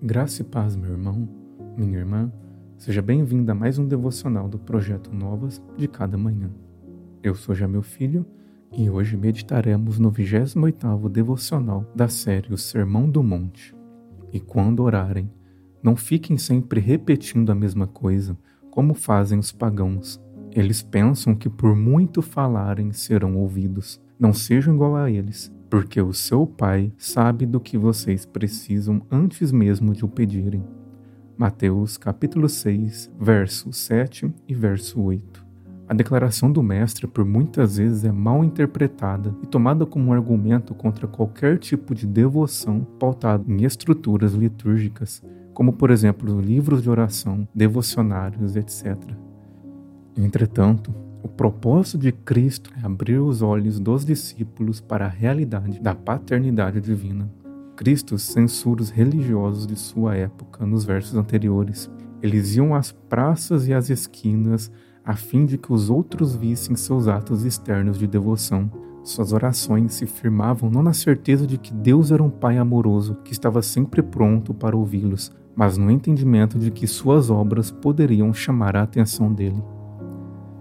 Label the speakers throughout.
Speaker 1: Graça e paz, meu irmão, minha irmã. Seja bem-vindo a mais um devocional do projeto Novas de cada manhã. Eu sou já meu filho e hoje meditaremos no 28º devocional da série O Sermão do Monte. E quando orarem, não fiquem sempre repetindo a mesma coisa, como fazem os pagãos. Eles pensam que por muito falarem serão ouvidos. Não sejam igual a eles porque o seu Pai sabe do que vocês precisam antes mesmo de o pedirem. Mateus capítulo 6, verso 7 e verso 8. A declaração do mestre por muitas vezes é mal interpretada e tomada como um argumento contra qualquer tipo de devoção pautado em estruturas litúrgicas, como por exemplo livros de oração, devocionários, etc. Entretanto, o propósito de Cristo é abrir os olhos dos discípulos para a realidade da paternidade divina. Cristo censura os religiosos de sua época nos versos anteriores. Eles iam às praças e às esquinas a fim de que os outros vissem seus atos externos de devoção. Suas orações se firmavam não na certeza de que Deus era um Pai amoroso que estava sempre pronto para ouvi-los, mas no entendimento de que suas obras poderiam chamar a atenção dele.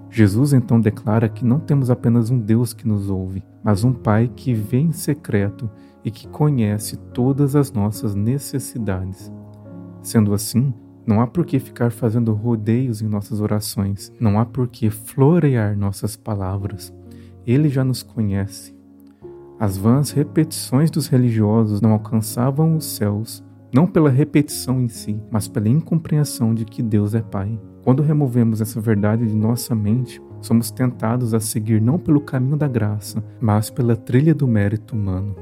Speaker 1: Jesus então declara que não temos apenas um Deus que nos ouve, mas um Pai que vê em secreto e que conhece todas as nossas necessidades. Sendo assim, não há por que ficar fazendo rodeios em nossas orações, não há por que florear nossas palavras. Ele já nos conhece. As vãs repetições dos religiosos não alcançavam os céus, não pela repetição em si, mas pela incompreensão de que Deus é Pai. Quando removemos essa verdade de nossa mente, somos tentados a seguir não pelo caminho da graça, mas pela trilha do mérito humano.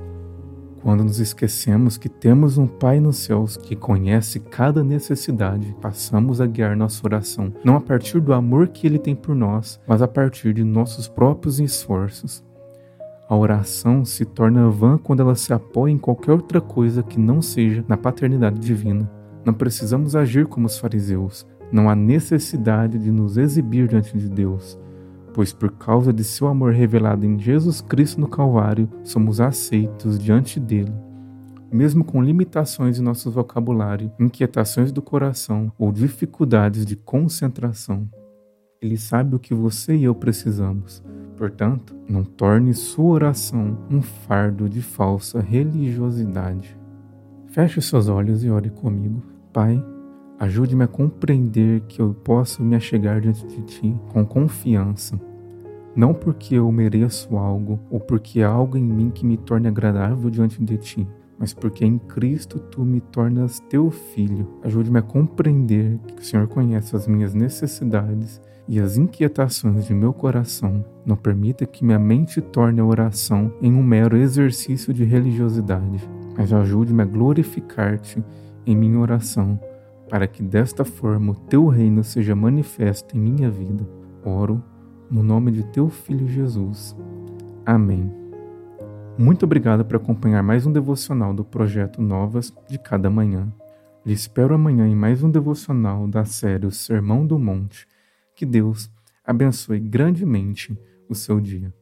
Speaker 1: Quando nos esquecemos que temos um Pai nos céus que conhece cada necessidade, passamos a guiar nossa oração não a partir do amor que Ele tem por nós, mas a partir de nossos próprios esforços. A oração se torna vã quando ela se apoia em qualquer outra coisa que não seja na paternidade divina. Não precisamos agir como os fariseus, não há necessidade de nos exibir diante de Deus, pois por causa de seu amor revelado em Jesus Cristo no Calvário, somos aceitos diante dele. Mesmo com limitações em nosso vocabulário, inquietações do coração ou dificuldades de concentração, ele sabe o que você e eu precisamos. Portanto, não torne sua oração um fardo de falsa religiosidade. Feche seus olhos e ore comigo. Pai, Ajude-me a compreender que eu posso me achegar diante de Ti com confiança, não porque eu mereço algo ou porque há algo em mim que me torne agradável diante de Ti, mas porque em Cristo Tu me tornas Teu Filho. Ajude-me a compreender que o Senhor conhece as minhas necessidades e as inquietações de meu coração. Não permita que minha mente torne a oração em um mero exercício de religiosidade, mas ajude-me a glorificar-te em minha oração para que desta forma o teu reino seja manifesto em minha vida. Oro no nome de teu filho Jesus. Amém. Muito obrigado por acompanhar mais um devocional do projeto Novas de cada manhã. Lhe espero amanhã em mais um devocional da série O Sermão do Monte. Que Deus abençoe grandemente o seu dia.